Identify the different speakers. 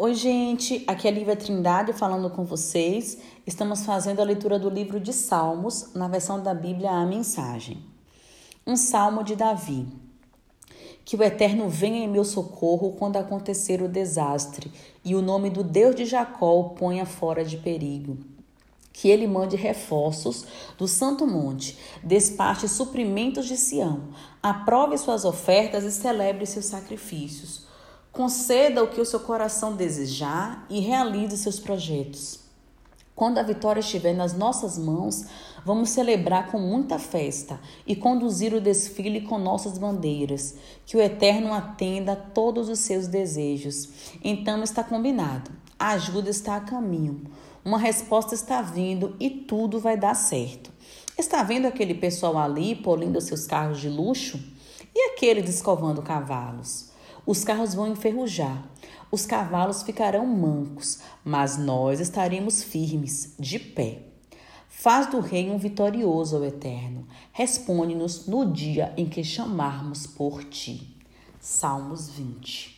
Speaker 1: Oi, gente, aqui é Lívia Trindade falando com vocês. Estamos fazendo a leitura do livro de Salmos, na versão da Bíblia A Mensagem. Um salmo de Davi. Que o Eterno venha em meu socorro quando acontecer o desastre, e o nome do Deus de Jacó o ponha fora de perigo. Que ele mande reforços do Santo Monte, despache suprimentos de Sião, aprove suas ofertas e celebre seus sacrifícios Conceda o que o seu coração desejar e realize seus projetos. Quando a vitória estiver nas nossas mãos, vamos celebrar com muita festa e conduzir o desfile com nossas bandeiras. Que o Eterno atenda a todos os seus desejos. Então está combinado. A ajuda está a caminho. Uma resposta está vindo e tudo vai dar certo. Está vendo aquele pessoal ali polindo seus carros de luxo? E aqueles escovando cavalos? Os carros vão enferrujar, os cavalos ficarão mancos, mas nós estaremos firmes, de pé. Faz do rei um vitorioso ao eterno. Responde-nos no dia em que chamarmos por ti. Salmos 20.